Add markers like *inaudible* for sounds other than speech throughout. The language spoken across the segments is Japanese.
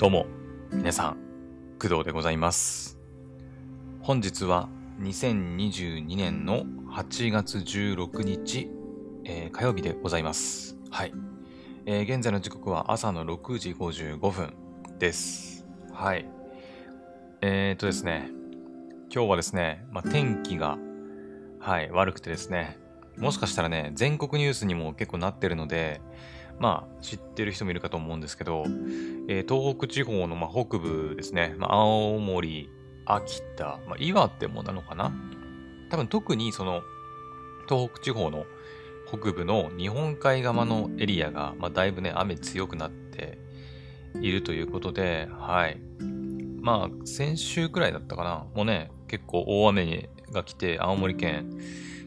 どうも、皆さん、工藤でございます。本日は2022年の8月16日、えー火曜日でございます。はい。えー現在の時刻は朝の6時55分です。はい。えー、っとですね、今日はですね、まあ、天気が、はい、悪くてですね、もしかしたらね、全国ニュースにも結構なってるので、まあ、知ってる人もいるかと思うんですけど、えー東北地方の、まあ、北部ですね、まあ、青森、秋田、まあ、岩手もなのかな多分特にその、東北地方の北部の日本海側のエリアが、まあ、だいぶね、雨強くなっているということで、はい。まあ、先週くらいだったかな。もうね、結構大雨が来て、青森県、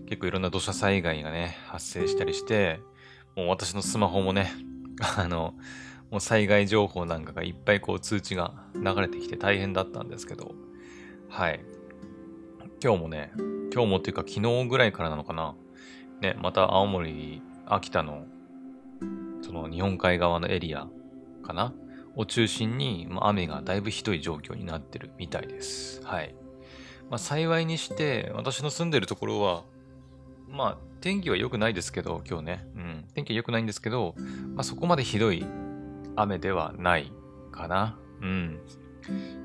結構いろんな土砂災害がね、発生したりして、もう私のスマホもね、*laughs* あの、もう災害情報なんかがいっぱいこう通知が流れてきて大変だったんですけど、はい。今日もね、今日もっていうか昨日ぐらいからなのかな。ね、また青森、秋田の、その日本海側のエリアかなを中心に、まあ、雨がだいぶひどい状況になってるみたいです。はい。まあ、幸いにして、私の住んでるところは、まあ、天気は良くないですけど、今日ね。うん。天気は良くないんですけど、まあ、そこまでひどい雨ではないかな。うん。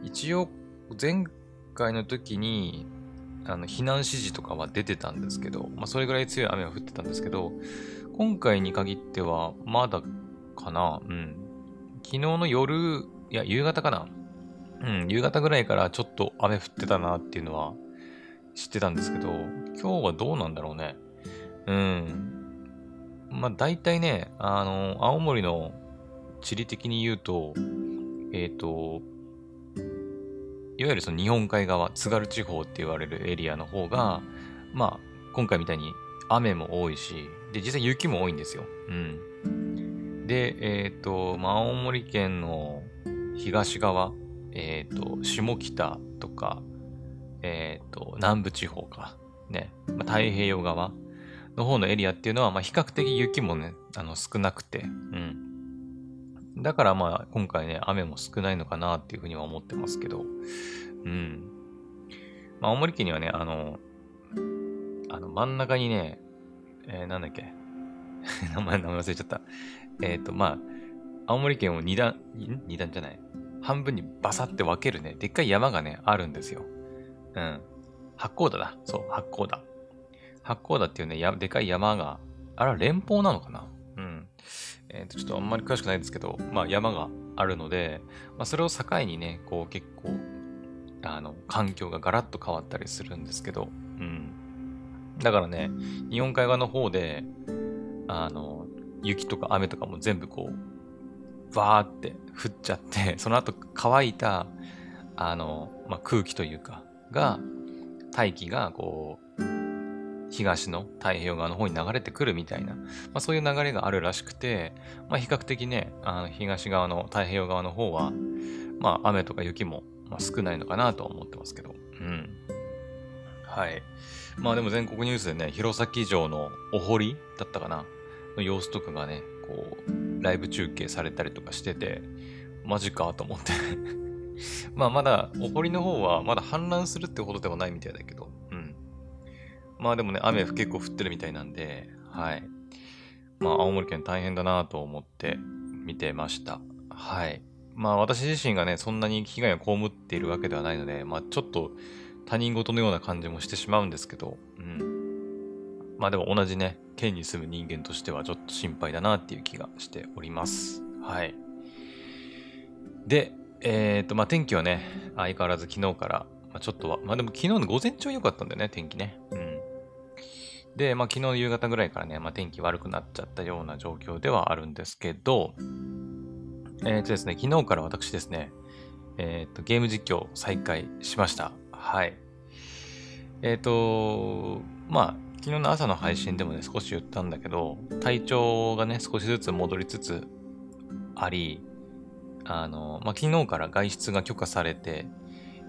一応、前回の時に、あの、避難指示とかは出てたんですけど、まあ、それぐらい強い雨は降ってたんですけど、今回に限っては、まだかな。うん。昨日の夜、いや、夕方かな。うん、夕方ぐらいからちょっと雨降ってたなっていうのは知ってたんですけど、今日はどうなんだろうね。うん。まあ、大体ね、あの、青森の地理的に言うと、えっ、と、いわゆるその日本海側、津軽地方って言われるエリアの方が、まあ、今回みたいに雨も多いし、で、実際雪も多いんですよ。うん。で、えっ、と、まあ、青森県の東側、えっ、と、下北とか、えっ、と、南部地方か、ね、まあ、太平洋側の方のエリアっていうのは、まあ、比較的雪もね、あの、少なくて、うん。だからまあ、今回ね、雨も少ないのかなっていうふうには思ってますけど、うん。まあ、青森県にはね、あの、あの、真ん中にね、えーなんだっけ、*laughs* 名前、名前忘れちゃった。えっ、と、まあ、青森県を二段、ん？二段じゃない。半分にバサって分けるね、でっかい山がね、あるんですよ。うん。八甲田だ。そう、八甲田。八甲田っていうね、やでかい山が、あれは連峰なのかな？うん。えっ、と、ちょっとあんまり詳しくないですけど、まあ山があるので、まあそれを境にね、こう結構、あの、環境がガラッと変わったりするんですけど、うん。だからね、日本海側の方で、あの、雪とか雨とかも全部こう、バーって降っちゃって、その後乾いた、あの、まあ、空気というか、が、大気がこう、東の太平洋側の方に流れてくるみたいな、まあ、そういう流れがあるらしくて、まあ、比較的ね、あの東側の太平洋側の方は、まあ、雨とか雪も、少ないのかなとは思ってますけど、うん。はい。まあでも全国ニュースでね、弘前城のお堀だったかなの様子とかがね、こう、ライブ中継されたりとかしてて、マジかと思って。まあまだ、お堀の方はまだ氾濫するってほどではないみたいだけど、うん。まあでもね、雨結構降ってるみたいなんで、はい。まあ青森県大変だなと思って見てました。はい。まあ私自身がね、そんなに被害を被っているわけではないので、まあちょっと他人事のような感じもしてしまうんですけど、うん。まあでも同じね、県に住む人間としてはちょっと心配だなっていう気がしております。はい。で、えっ、と、まあ天気はね、相変わらず昨日から、まあ、ちょっとは、まあでも昨日の午前中は良かったんだよね、天気ね。うん。で、まあ昨日の夕方ぐらいからね、まあ天気悪くなっちゃったような状況ではあるんですけど、えっ、とですね、昨日から私ですね、えっ、と、ゲーム実況再開しました。はい。えっ、と、まあ、昨日の朝の配信でもね、少し言ったんだけど、体調がね、少しずつ戻りつつあり、あの、まあ、昨日から外出が許可されて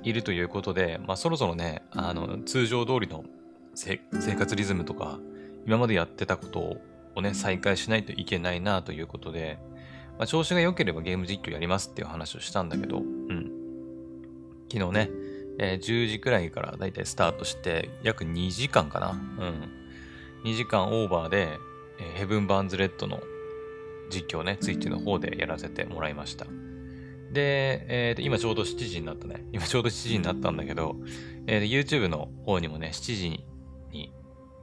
いるということで、まあ、そろそろね、あの、通常通りのせ生活リズムとか、今までやってたことをね、再開しないといけないなということで、まあ、調子が良ければゲーム実況やりますっていう話をしたんだけど、うん。昨日ね、えー、10時くらいからだいたいスタートして、約2時間かな。うん。2時間オーバーで、えー、ヘブン・バーンズ・レッドの実況ね、ツイッチの方でやらせてもらいました。で、えー、と今ちょうど7時になったね。今ちょうど7時になったんだけど、えー、YouTube の方にもね、7時に、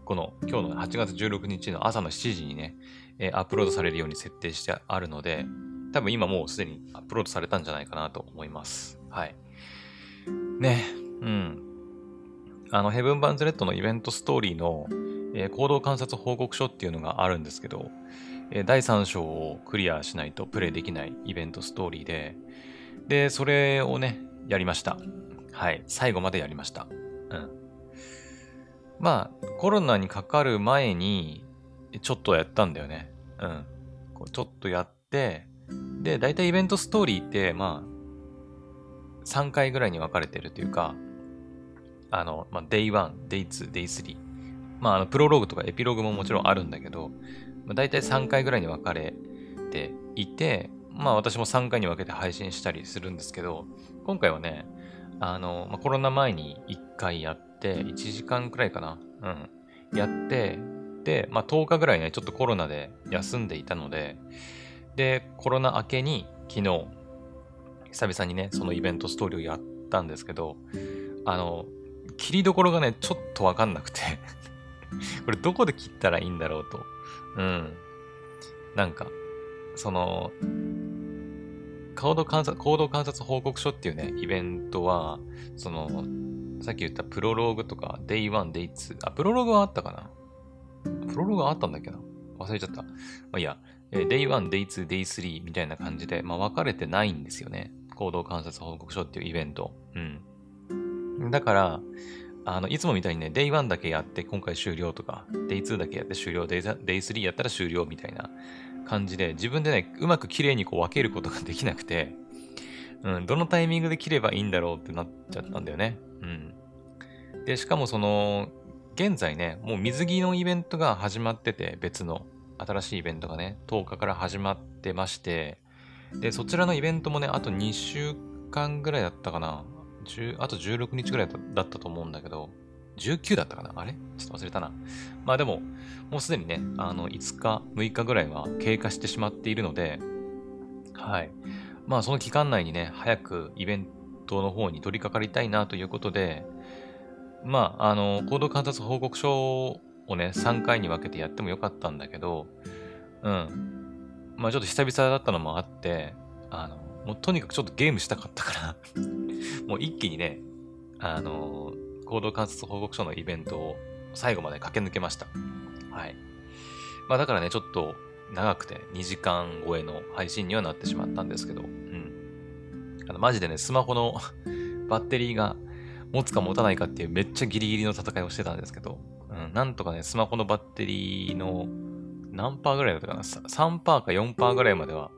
この今日の8月16日の朝の7時にね、えー、アップロードされるように設定してあるので、多分今もうすでにアップロードされたんじゃないかなと思います。はい。ね、うん。あの、ヘブン・バンズ・レッドのイベントストーリーの、えー、行動観察報告書っていうのがあるんですけど、第3章をクリアしないとプレイできないイベントストーリーで、で、それをね、やりました。はい。最後までやりました。うん。まあ、コロナにかかる前に、ちょっとやったんだよね。うん。こうちょっとやって、で、大体イベントストーリーって、まあ、3回ぐらいに分かれてるというか、あの、まあ、Day1、Day2、Day3。まあ、あの、プロローグとかエピローグももちろんあるんだけど、まあ、大体3回ぐらいに分かれていて、まあ私も3回に分けて配信したりするんですけど、今回はね、あの、まあ、コロナ前に1回やって、1時間くらいかな。うん。やって、で、まあ10日ぐらいね、ちょっとコロナで休んでいたので、で、コロナ明けに昨日、久々にね、そのイベントストーリーをやったんですけど、あの、切りどころがね、ちょっとわかんなくて *laughs* これどこで切ったらいいんだろうと。うん。なんか、その、行動観察、行動観察報告書っていうね、イベントは、その、さっき言ったプロローグとか、Day1、Day2、あ、プロローグはあったかな？プロローグはあったんだっけな？忘れちゃった。まあいいや、え Day1、Day2、Day3 みたいな感じで、まあ分かれてないんですよね。行動観察報告書っていうイベント。うん。だから、あの、いつもみたいにね、Day1 だけやって今回終了とか、Day2 だけやって終了、Day3 やったら終了みたいな感じで、自分でね、うまく綺麗にこう分けることができなくて、うん、どのタイミングで切ればいいんだろうってなっちゃったんだよね。うん。で、しかもその、現在ね、もう水着のイベントが始まってて、別の新しいイベントがね、10日から始まってまして、で、そちらのイベントもね、あと2週間ぐらいだったかな。あと16日ぐらいだったと思うんだけど、19だったかな？あれ？ちょっと忘れたな。まあでも、もうすでにね、あの、5日、6日ぐらいは経過してしまっているので、はい。まあその期間内にね、早くイベントの方に取り掛かりたいなということで、まあ、あの、行動観察報告書をね、3回に分けてやってもよかったんだけど、うん。まあちょっと久々だったのもあって、あの、もうとにかくちょっとゲームしたかったから *laughs* *laughs* もう一気にね、あの、行動観察報告書のイベントを最後まで駆け抜けました。はい。まあだからね、ちょっと長くて2時間超えの配信にはなってしまったんですけど、うん。あの、マジでね、スマホの *laughs* バッテリーが持つか持たないかっていうめっちゃギリギリの戦いをしてたんですけど、うん、なんとかね、スマホのバッテリーの何パーぐらいだったかな ?3 パーか4パーぐらいまでは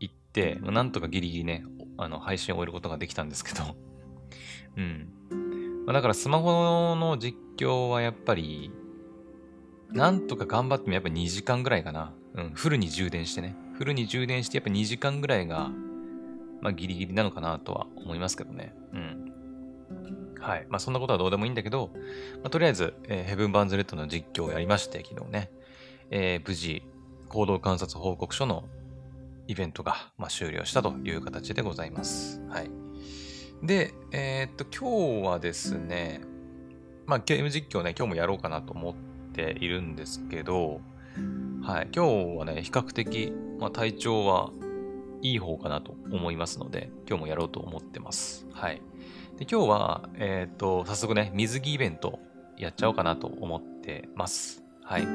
行って、なんとかギリギリね、あの、配信を終えることができたんですけど、*laughs* うん。まあ、だからスマホの実況はやっぱり、なんとか頑張ってもやっぱ2時間ぐらいかな。うん、フルに充電してね。フルに充電してやっぱ2時間ぐらいが、まあギリギリなのかなとは思いますけどね。うん。はい。まあそんなことはどうでもいいんだけど、まあ、とりあえず、えー、ヘブン・バンズ・レッドの実況をやりまして、昨日ね。えー、無事、行動観察報告書のイベントが、まあ、終了したという形でございます。はい。で、えー、っと、今日はですね、まあ、ゲーム実況ね、今日もやろうかなと思っているんですけど、はい、今日はね、比較的、まあ、体調はいい方かなと思いますので、今日もやろうと思ってます。はい。で、今日は、えっ、と、早速ね、水着イベントやっちゃおうかなと思ってます。はい。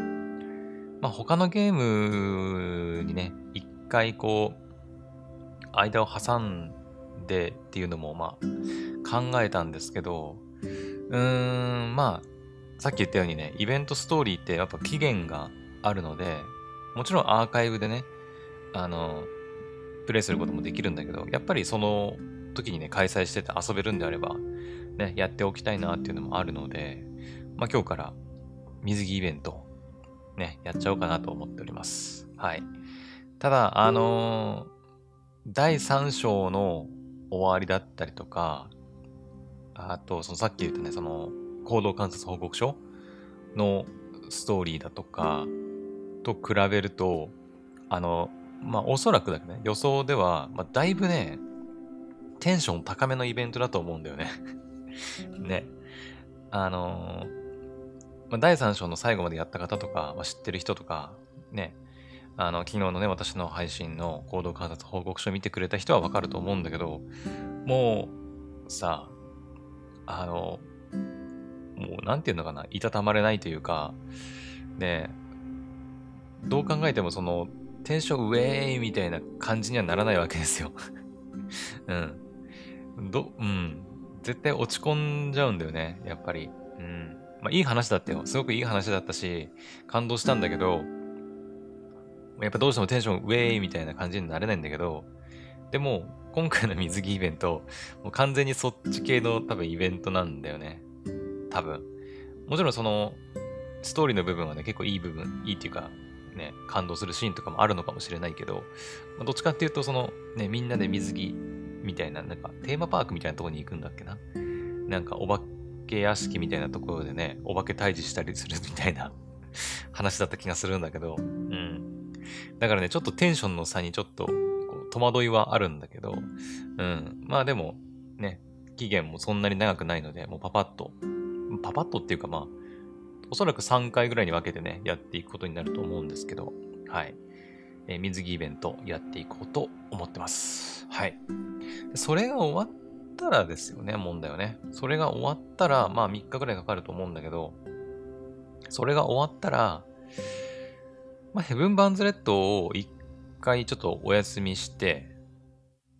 まあ、他のゲームにね、一回こう、間を挟んでっていうのもまあ考えたんですけど、うーん、まあ、さっき言ったようにね、イベントストーリーってやっぱ期限があるので、もちろんアーカイブでね、あの、プレイすることもできるんだけど、やっぱりその時にね、開催してて遊べるんであれば、ね、やっておきたいなっていうのもあるので、まあ今日から水着イベント、ね、やっちゃおうかなと思っております。はい。ただ、あのー第3章の終わりだったりとか、あと、そのさっき言ったね、その、行動観察報告書のストーリーだとか、と比べると、あの、まあ、おそらくだけどね、予想では、まあ、だいぶね、テンション高めのイベントだと思うんだよね *laughs* ね。あのーまあ、第3章の最後までやった方とか、まあ、知ってる人とか、ね、あの、昨日のね、私の配信の行動観察報告書を見てくれた人はわかると思うんだけど、もう、さ、あの、もう、なんていうのかな、いたたまれないというか、ね、どう考えてもその、テンションウェーイみたいな感じにはならないわけですよ。*laughs* うん。ど、うん。絶対落ち込んじゃうんだよね、やっぱり。うん。まあ、いい話だったよ。すごくいい話だったし、感動したんだけど、やっぱどうしてもテンションウェイみたいな感じになれないんだけど、でも、今回の水着イベント、もう完全にそっち系の多分イベントなんだよね。多分。もちろんその、ストーリーの部分はね、結構いい部分、いいっていうか、ね、感動するシーンとかもあるのかもしれないけど、まあ、どっちかっていうと、その、ね、みんなで水着みたいな、なんかテーマパークみたいなところに行くんだっけな？なんかお化け屋敷みたいなところでね、お化け退治したりするみたいな話だった気がするんだけど、うん。だからね、ちょっとテンションの差にちょっと、こう、戸惑いはあるんだけど、うん。まあでも、ね、期限もそんなに長くないので、もうパパッと、パパッとっていうかまあ、おそらく3回ぐらいに分けてね、やっていくことになると思うんですけど、はい。えー、水着イベントやっていこうと思ってます。はい。それが終わったらですよね、問題はね。それが終わったら、まあ3日ぐらいかかると思うんだけど、それが終わったら、まあ、ヘブン・バンズ・レッドを一回ちょっとお休みして、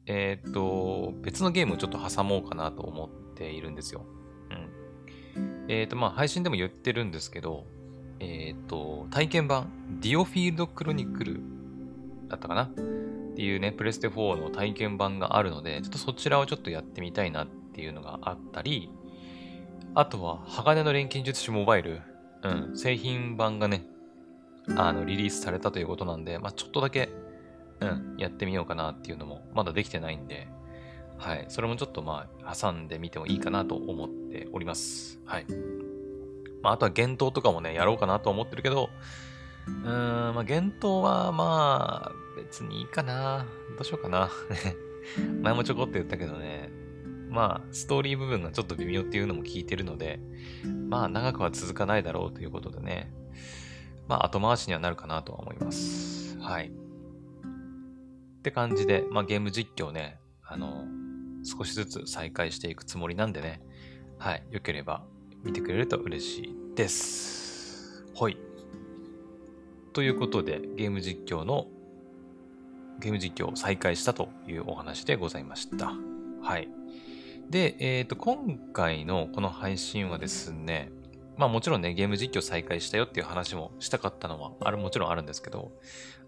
えっ、ー、と、別のゲームをちょっと挟もうかなと思っているんですよ。うん。えっ、ー、と、まあ、配信でも言ってるんですけど、えっ、ー、と、体験版、ディオフィールド・クロニクルだったかな？っていうね、プレステ4の体験版があるので、ちょっとそちらをちょっとやってみたいなっていうのがあったり、あとは、鋼の錬金術師モバイル、うん、製品版がね、あの、リリースされたということなんで、まあ、ちょっとだけ、うん、やってみようかなっていうのも、まだできてないんで、はい。それもちょっとまあ、挟んでみてもいいかなと思っております。はい。まあ、あとは幻冬とかもね、やろうかなと思ってるけど、うーん、まあ、幻冬はまあ、別にいいかな。どうしようかな。*laughs* 前もちょこっと言ったけどね、まあ、ストーリー部分がちょっと微妙っていうのも聞いてるので、まあ、長くは続かないだろうということでね、まあ、後回しにはなるかなとは思います。はい。って感じで、まあ、ゲーム実況ね、あの、少しずつ再開していくつもりなんでね、はい。よければ見てくれると嬉しいです。はい。ということで、ゲーム実況の、ゲーム実況を再開したというお話でございました。はい。で、えっ、ー、と、今回のこの配信はですね、まあもちろんね、ゲーム実況再開したよっていう話もしたかったのは、ある、もちろんあるんですけど、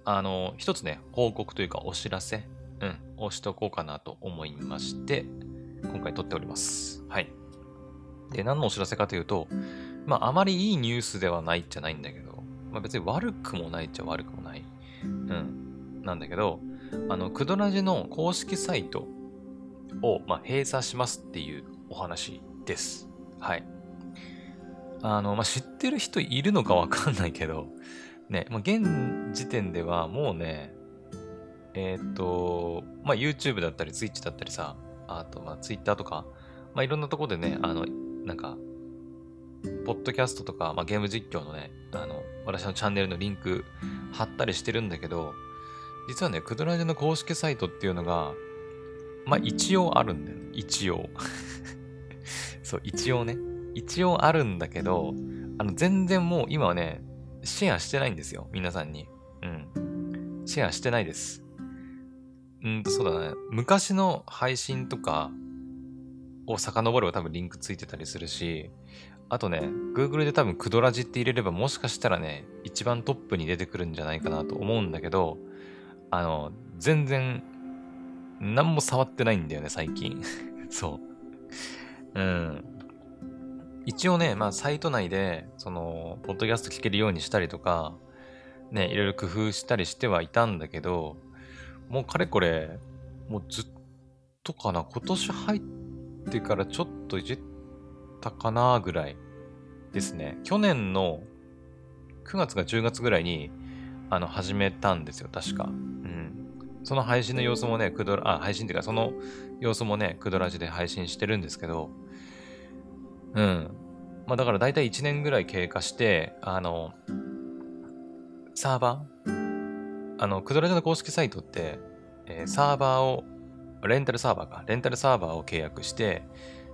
あの、一つね、報告というかお知らせ、うん、をしとこうかなと思いまして、今回撮っております。はい。で、何のお知らせかというと、まああまりいいニュースではないじゃないんだけど、まあ別に悪くもないっちゃ悪くもない。うん。なんだけど、あの、クドラジの公式サイトを、まあ、閉鎖しますっていうお話です。はい。あの、まあ、知ってる人いるのかわかんないけど、ね、まあ、現時点ではもうね、えっ、ー、と、まあ、YouTube だったり Twitch だったりさ、あと、ま、Twitter とか、まあ、いろんなとこでね、あの、なんか、ポッドキャストとか、まあ、ゲーム実況のね、あの、私のチャンネルのリンク貼ったりしてるんだけど、実はね、クドラジの公式サイトっていうのが、まあ、一応あるんだよ。一応。*laughs* そう、一応ね。一応あるんだけど、あの、全然もう今はね、シェアしてないんですよ。皆さんに。うん。シェアしてないです。うんと、そうだね。昔の配信とかを遡れば多分リンクついてたりするし、あとね、Google で多分クドラジって入れればもしかしたらね、一番トップに出てくるんじゃないかなと思うんだけど、あの、全然、何も触ってないんだよね、最近。*laughs* そう。うん。一応ね、まあ、サイト内で、その、ポッドキャスト聞けるようにしたりとか、ね、いろいろ工夫したりしてはいたんだけど、もうかれこれ、もうずっとかな、今年入ってからちょっといじったかなぐらいですね。去年の9月か10月ぐらいに、あの、始めたんですよ、確か。うん。その配信の様子もね、くどら、あ、配信っていうか、その様子もね、くどらじで配信してるんですけど、うん。まあだから大体1年ぐらい経過して、あの、サーバー？あの、くどらじの公式サイトって、えー、サーバーを、レンタルサーバーか、レンタルサーバーを契約して、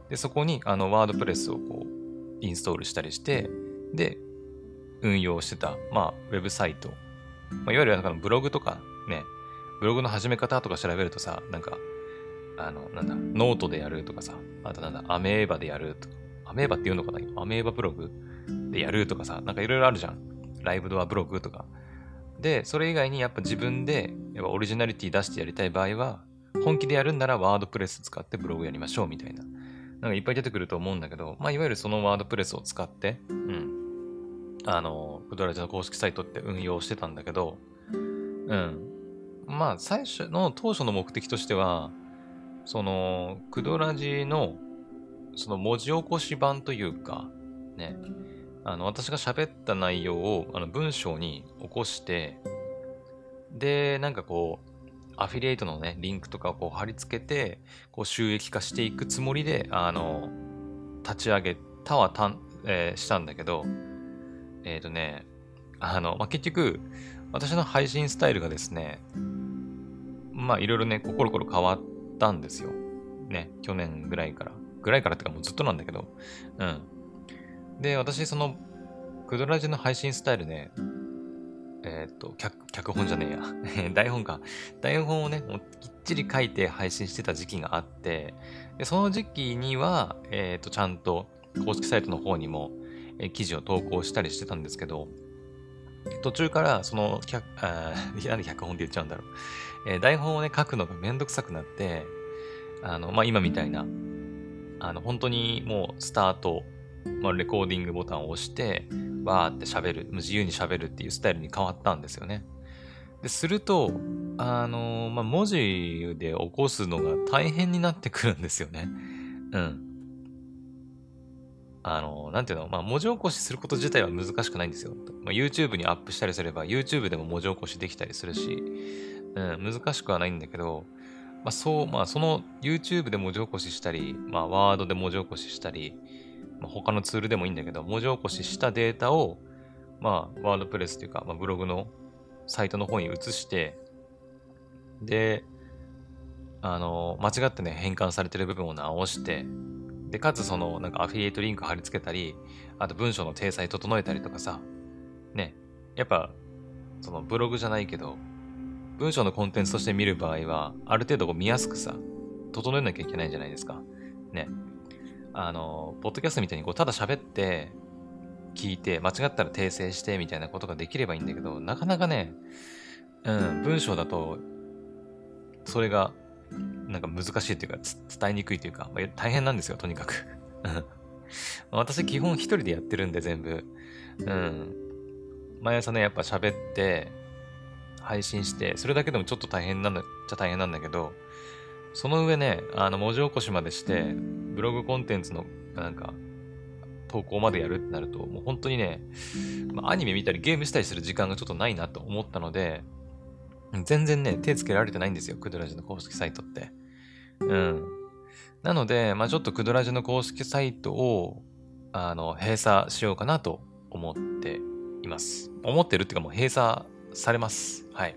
で、そこに、あの、 WordPress をこう、インストールしたりして、で、運用してた、まあ、ウェブサイト。まあ、いわゆるなんかブログとかね、ブログの始め方とか調べるとさ、なんか、あの、なんだ、ノートでやるとかさ、あとなんだ、アメーバでやるとか、アメーバって言うのかな？アメーバブログでやるとかさ、なんかいろいろあるじゃん。ライブドアブログとか。で、それ以外にやっぱ自分で、やっぱオリジナリティ出してやりたい場合は、本気でやるんならワードプレス使ってブログやりましょうみたいな。なんかいっぱい出てくると思うんだけど、まあいわゆるそのワードプレスを使って、うん。あの、クドラジの公式サイトって運用してたんだけど、うん。まあ、最初の当初の目的としては、その、クドラジの、その文字起こし版というか、ね、あの、私が喋った内容を、あの、文章に起こして、で、なんかこう、アフィリエイトのね、リンクとかをこう貼り付けて、こう収益化していくつもりで、あの、立ち上げたはたん、えー、したんだけど、えっ、ー、とね、あの、まあ、結局、私の配信スタイルがですね、まあいろいろね、コロコロ変わったんですよ。ね、去年ぐらいから。ぐらいからってかもうずっとなんだけど。うん。で、私、その、クドラジの配信スタイルね、えっ、ー、と脚、脚本じゃねえや。*laughs* 台本か。台本をね、もうきっちり書いて配信してた時期があって、でその時期には、えっ、ー、と、ちゃんと公式サイトの方にも、えー、記事を投稿したりしてたんですけど、途中からその、あ *laughs* なんで脚本って言っちゃうんだろう。えー、台本をね、書くのがめんどくさくなって、あの、まあ、今みたいな、あの、本当にもうスタート、まあ、レコーディングボタンを押して、わーって喋る、自由に喋るっていうスタイルに変わったんですよね。で、すると、あのまあ、文字で起こすのが大変になってくるんですよね。うん。あの、なんていうの、まあ、文字起こしすること自体は難しくないんですよ。まあ、YouTube にアップしたりすれば、YouTube でも文字起こしできたりするし、うん、難しくはないんだけど、まあ、そう、まあ、その YouTube で文字起こししたり、まあ、ワードで文字起こししたり、まあ、他のツールでもいいんだけど、文字起こししたデータを、まあ、ワードプレスというか、まあ、ブログのサイトの方に移して、で、あの、間違ってね、変換されてる部分を直して、で、かつその、なんかアフィリエイトリンク貼り付けたり、あと文章の体裁整えたりとかさ、ね、やっぱ、そのブログじゃないけど、文章のコンテンツとして見る場合は、ある程度こう見やすくさ、整えなきゃいけないんじゃないですか。ね。あの、ポッドキャストみたいにこう、ただ喋って、聞いて、間違ったら訂正してみたいなことができればいいんだけど、なかなかね、うん、文章だと、それがなんか難しいっていうか、伝えにくいというか、まあ、大変なんですよ、とにかく。私基本一人でやってるんで全部。うん。毎朝ね、やっぱ喋って、配信して、それだけでもちょっと大変なんだ、じゃ大変なんだけど、その上ね、あの、文字起こしまでして、ブログコンテンツの、なんか、投稿までやるってなると、もう本当にね、ま、アニメ見たりゲームしたりする時間がちょっとないなと思ったので、全然ね、手つけられてないんですよ、クドラジの公式サイトって。うん。なので、まあちょっとクドラジの公式サイトを、あの、閉鎖しようかなと思っています。思ってるっていうかもう閉鎖されます。はい。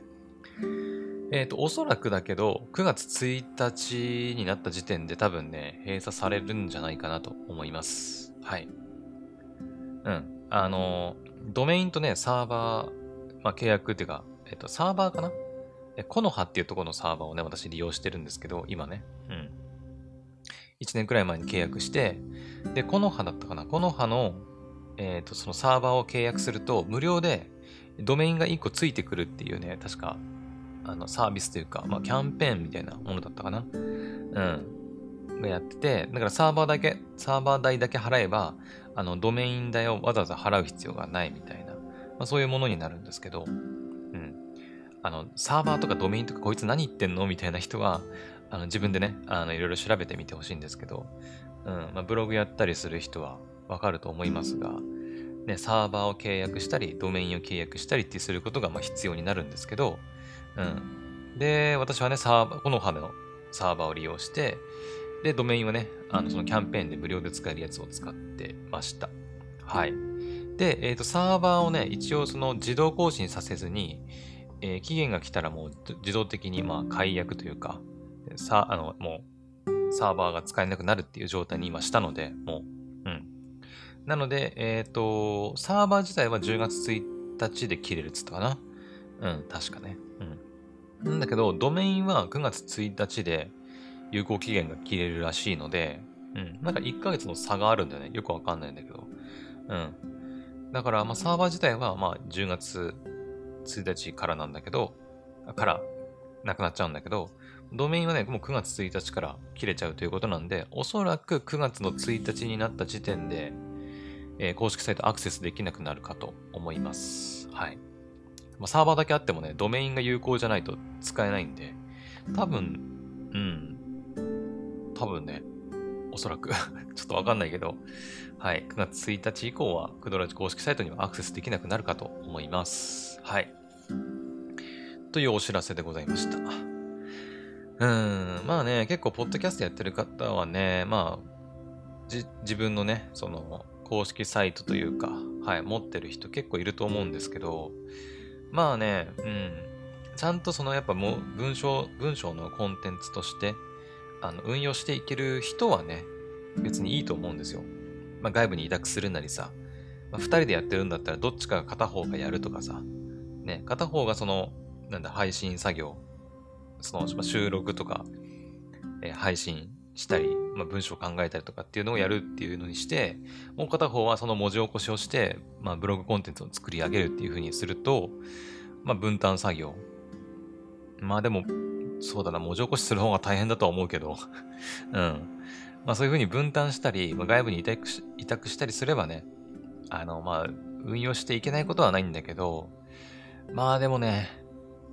えっ、ー、と、おそらくだけど、9月1日になった時点で多分ね、閉鎖されるんじゃないかなと思います。はい。うん。あの、ドメインとね、サーバー、まあ、契約っていうか、えっと、サーバーかな？コノハっていうところのサーバーをね、私利用してるんですけど、今ね。うん。1年くらい前に契約して、で、コノハだったかな？コノハの、えっ、ー、と、そのサーバーを契約すると、無料でドメインが1個ついてくるっていうね、確か、あの、サービスというか、まあ、キャンペーンみたいなものだったかな？うん。がやってて、だからサーバーだけ、サーバー代だけ払えば、あの、ドメイン代をわざわざ払う必要がないみたいな、まあ、そういうものになるんですけど、あの、サーバーとかドメインとかこいつ何言ってんの？みたいな人は、あの、自分でね、あの、いろいろ調べてみてほしいんですけど、うん、まあ、ブログやったりする人はわかると思いますが、ね、サーバーを契約したり、ドメインを契約したりってすることがまあ必要になるんですけど、うん。で、私はね、サーバー、この葉のサーバーを利用して、で、ドメインはね、あの、そのキャンペーンで無料で使えるやつを使ってました。はい。で、えっ、ー、と、サーバーをね、一応その自動更新させずに、えー、期限が来たらもう自動的にまあ解約というか、さ、あの、もう、サーバーが使えなくなるっていう状態に今したので、もう、なので、えっ、ー、と、サーバー自体は10月1日で切れるっつったかな？うん、確かね。うん。なんだけど、ドメインは9月1日で有効期限が切れるらしいので、うん。なんか1ヶ月の差があるんだよね。よくわかんないんだけど。うん。だから、まあ、サーバー自体は、まあ、10月1日からなんだけど、から、なくなっちゃうんだけど、ドメインはね、もう9月1日から切れちゃうということなんで、おそらく9月の1日になった時点で、えー、公式サイトアクセスできなくなるかと思います。はい。まあ、サーバーだけあってもね、ドメインが有効じゃないと使えないんで、多分、うん、多分ね、おそらく *laughs* ちょっとわかんないけど、はい、9月1日以降は、クドラジ公式サイトにはアクセスできなくなるかと思います。はい。というお知らせでございました。うん、まあね、結構、ポッドキャストやってる方はね、まあ、自分のね、その、公式サイトというか、はい、持ってる人結構いると思うんですけど、まあね、うん、ちゃんとそのやっぱもう文章、文章のコンテンツとして、あの、運用していける人はね、別にいいと思うんですよ。まあ外部に委託するなりさ、まあ、二人でやってるんだったらどっちかが片方がやるとかさ、ね、片方がその、なんだ、配信作業その、収録とか、えー、配信したり、まあ、文章を考えたりとかっていうのをやるっていうのにして、もう片方はその文字起こしをして、まあ、ブログコンテンツを作り上げるっていうふうにすると、まあ、分担作業。まあでも、そうだな、文字起こしする方が大変だとは思うけど、*laughs* うん。まあそういうふうに分担したり、まあ、外部に委託し委託したりすればね、あの、まあ、運用していけないことはないんだけど、まあでもね、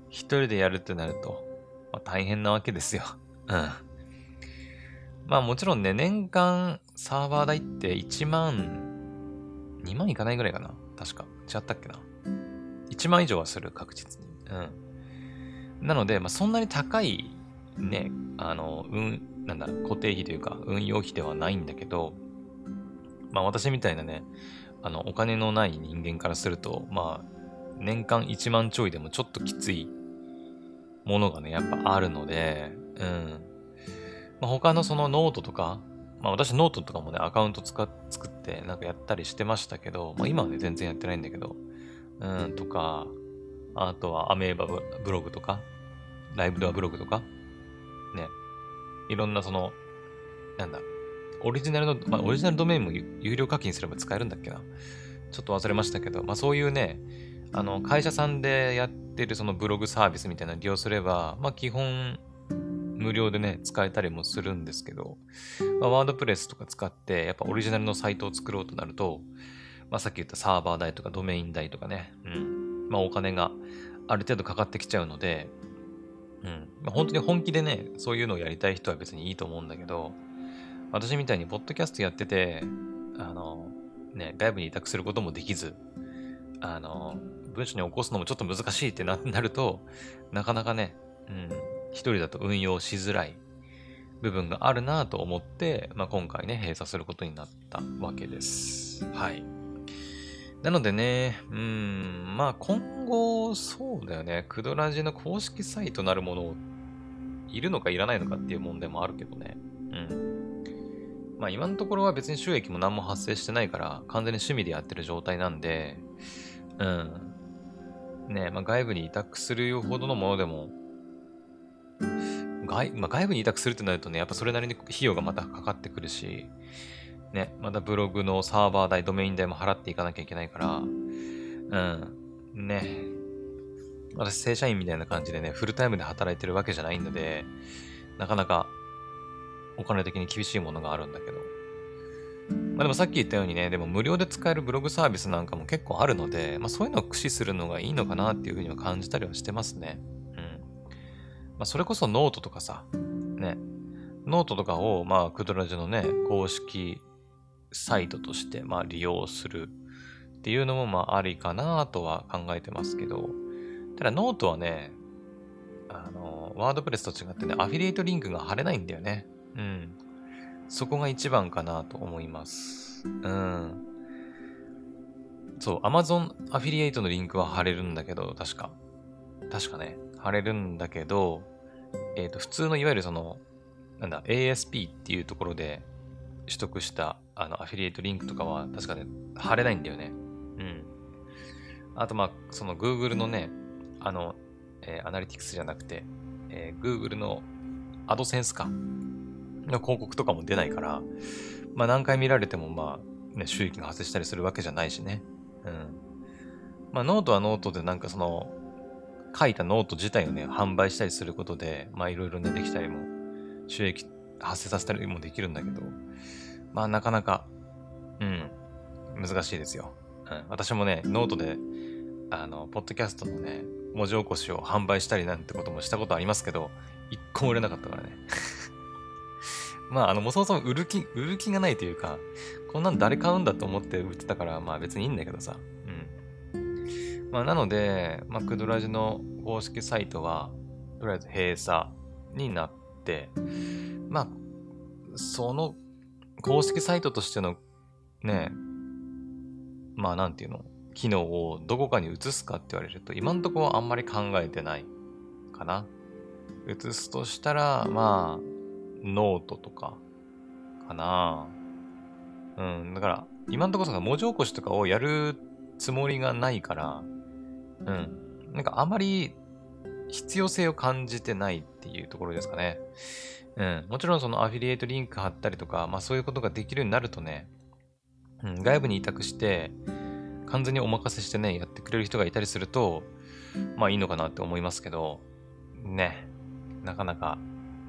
一人でやるってなると、まあ、大変なわけですよ。うん。まあもちろんね、年間サーバー代って1万、2万いかないぐらいかな確か。違ったっけな ?1 万以上はする、確実に。うん。なので、まあそんなに高い、ね、あの、うん、なんだ、固定費というか、運用費ではないんだけど、まあ私みたいなね、あの、お金のない人間からすると、まあ、年間1万ちょいでもちょっときついものがね、やっぱあるので、うん。まあ、他のそのノートとか、まあ私ノートとかもね、アカウント使っ作ってなんかやったりしてましたけど、まあ今はね、全然やってないんだけど、うん、とか、あとはアメーバブログとか、ライブドアブログとか、ね、いろんなその、なんだ、オリジナルの、まあオリジナルドメインも有料課金すれば使えるんだっけな。ちょっと忘れましたけど、まあそういうね、あの、会社さんでやってるそのブログサービスみたいなの利用すれば、まあ基本、無料でね、使えたりもするんですけど、まあ、ワードプレスとか使って、やっぱオリジナルのサイトを作ろうとなると、まあさっき言ったサーバー代とかドメイン代とかね、うん、まあお金がある程度かかってきちゃうので、うん、まあ、本当に本気でね、そういうのをやりたい人は別にいいと思うんだけど、私みたいにポッドキャストやってて、あの、ね、外部に委託することもできず、あの、文章に起こすのもちょっと難しいってなると、なかなかね、うん、一人だと運用しづらい部分があるなと思って、まあ、今回ね、閉鎖することになったわけです。はい。なのでね、うん、まあ今後、そうだよね、クドラジの公式サイトなるものをいるのかいらないのかっていう問題もあるけどね。うん。まあ今のところは別に収益も何も発生してないから、完全に趣味でやってる状態なんで、うん。ね、まあ、外部に委託するほどのものでも、外,、まあ、外部に委託するってなるとね、やっぱそれなりに費用がまたかかってくるし、ね、またブログのサーバー代、ドメイン代も払っていかなきゃいけないから、うん、ね、私正社員みたいな感じでね、フルタイムで働いてるわけじゃないので、なかなかお金的に厳しいものがあるんだけど、まあでもさっき言ったようにね、でも無料で使えるブログサービスなんかも結構あるので、まあそういうのを駆使するのがいいのかなっていうふうには感じたりはしてますね。まあそれこそノートとかさ、ね、ノートとかを、まあクドラジのね、公式サイトとして、まあ利用するっていうのもまあありかなとは考えてますけど、ただノートはね、あの、 WordPress と違ってね、アフィリエイトリンクが貼れないんだよね。うん。そこが一番かなと思います。うん。そう、Amazon アフィリエイトのリンクは貼れるんだけど、確か。確かね、貼れるんだけど、えっ、ー、と、普通のいわゆるその、なんだ、ASP っていうところで取得したあのアフィリエイトリンクとかは確かね、貼れないんだよね。うん。あと、まあ、その Google のね、あの、えー、アナリティクスじゃなくて、えー、Google の AdSense か。の広告とかも出ないから、まあ何回見られてもまあ、ね、収益が発生したりするわけじゃないしね。うん。まあノートはノートでなんかその、書いたノート自体をね、販売したりすることで、まあいろいろね、できたりも、収益発生させたりもできるんだけど、まあなかなか、うん、難しいですよ。うん。私もね、ノートで、あの、ポッドキャストのね、文字起こしを販売したりなんてこともしたことありますけど、一個も売れなかったからね。*laughs* まあ、あの、もそもそも売る気、売る気がないというか、こんなん誰買うんだと思って売ってたから、まあ別にいいんだけどさ。まあなので、まあ、クドラジの公式サイトは、とりあえず閉鎖になって、まあ、その公式サイトとしてのね、まあなんていうの、機能をどこかに移すかって言われると、今んとこはあんまり考えてないかな。移すとしたら、まあ、ノートとか、かなうん、だから、今んところそ文字起こしとかをやるつもりがないから、うん、なんかあまり必要性を感じてないっていうところですかね。うん、もちろんそのアフィリエイトリンク貼ったりとか、まあそういうことができるようになるとね、うん、外部に委託して、完全にお任せしてね、やってくれる人がいたりすると、まあいいのかなって思いますけど、ね、なかなか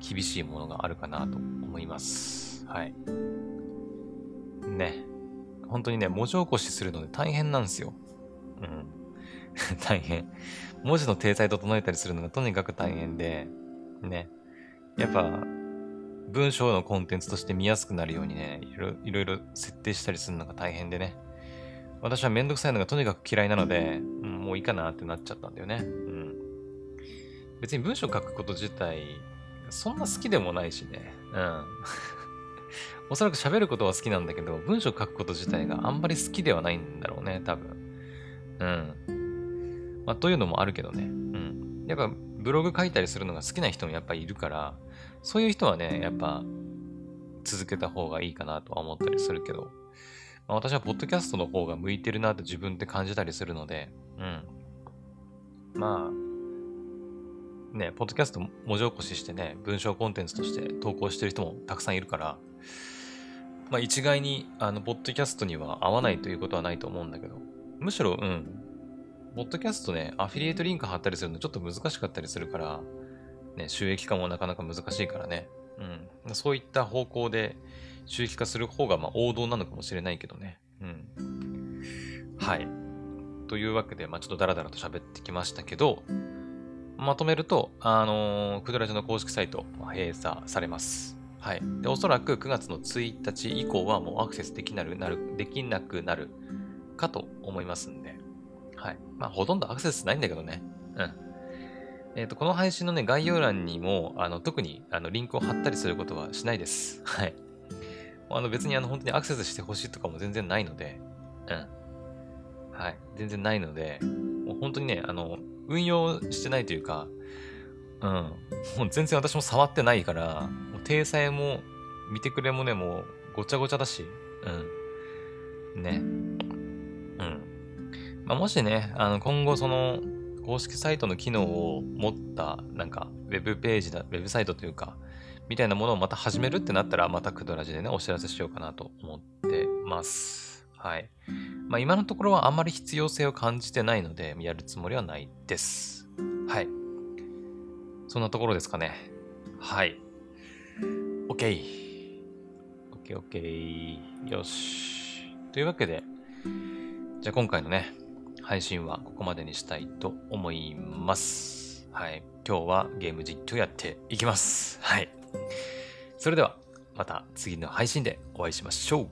厳しいものがあるかなと思います。はい。ね。本当にね、文字起こしするので大変なんですよ。うん。*laughs* 大変。文字の体裁整えたりするのがとにかく大変で、ね。やっぱ、文章のコンテンツとして見やすくなるようにね、いろいろ設定したりするのが大変でね。私はめんどくさいのがとにかく嫌いなので、うん、もういいかなってなっちゃったんだよね。うん。別に文章書くこと自体そんな好きでもないしね。うん。*laughs* おそらく喋ることは好きなんだけど、文章書くこと自体があんまり好きではないんだろうね、多分。うん。まあ、というのもあるけどね。うん。やっぱ、ブログ書いたりするのが好きな人もやっぱいるから、そういう人はね、やっぱ、続けた方がいいかなとは思ったりするけど、まあ、私はポッドキャストの方が向いてるなって自分で感じたりするので、うん。まあ、ね、ポッドキャスト文字起こししてね、文章コンテンツとして投稿してる人もたくさんいるから、まあ一概に、あの、ポッドキャストには合わないということはないと思うんだけど、むしろ、うん、ポッドキャストね、アフィリエイトリンク貼ったりするのちょっと難しかったりするから、ね、収益化もなかなか難しいからね、うん、そういった方向で収益化する方がま王道なのかもしれないけどね、うん。はい。というわけで、まあちょっとダラダラと喋ってきましたけど、まとめると、あのー、クドラジの公式サイト閉鎖されます。はい。で、おそらく9月の1日以降はもうアクセスできなる、なる、できなくなるかと思いますんで。はい。まあ、ほとんどアクセスないんだけどね。うん。えっ、ー、と、この配信のね、概要欄にも、あの、特に、あの、リンクを貼ったりすることはしないです。はい。あの、別に、あの、本当にアクセスしてほしいとかも全然ないので、うん。はい。全然ないので、もう本当にね、あの、運用してないというか、うん。もう全然私も触ってないから、もう体裁も見てくれもね、もうごちゃごちゃだし、うん。ね。まあ、もしね、あの、今後その、公式サイトの機能を持った、なんか、ウェブページだ、ウェブサイトというか、みたいなものをまた始めるってなったら、またクドラジでね、お知らせしようかなと思ってます。はい。まあ今のところはあんまり必要性を感じてないので、やるつもりはないです。はい。そんなところですかね。はい。OK。OK ケーオッケー。よし。というわけで、じゃあ今回のね、配信はここまでにしたいと思います。はい。今日はゲーム実況やっていきます。はい。それでは、また次の配信でお会いしましょう。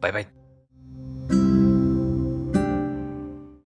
バイバイ。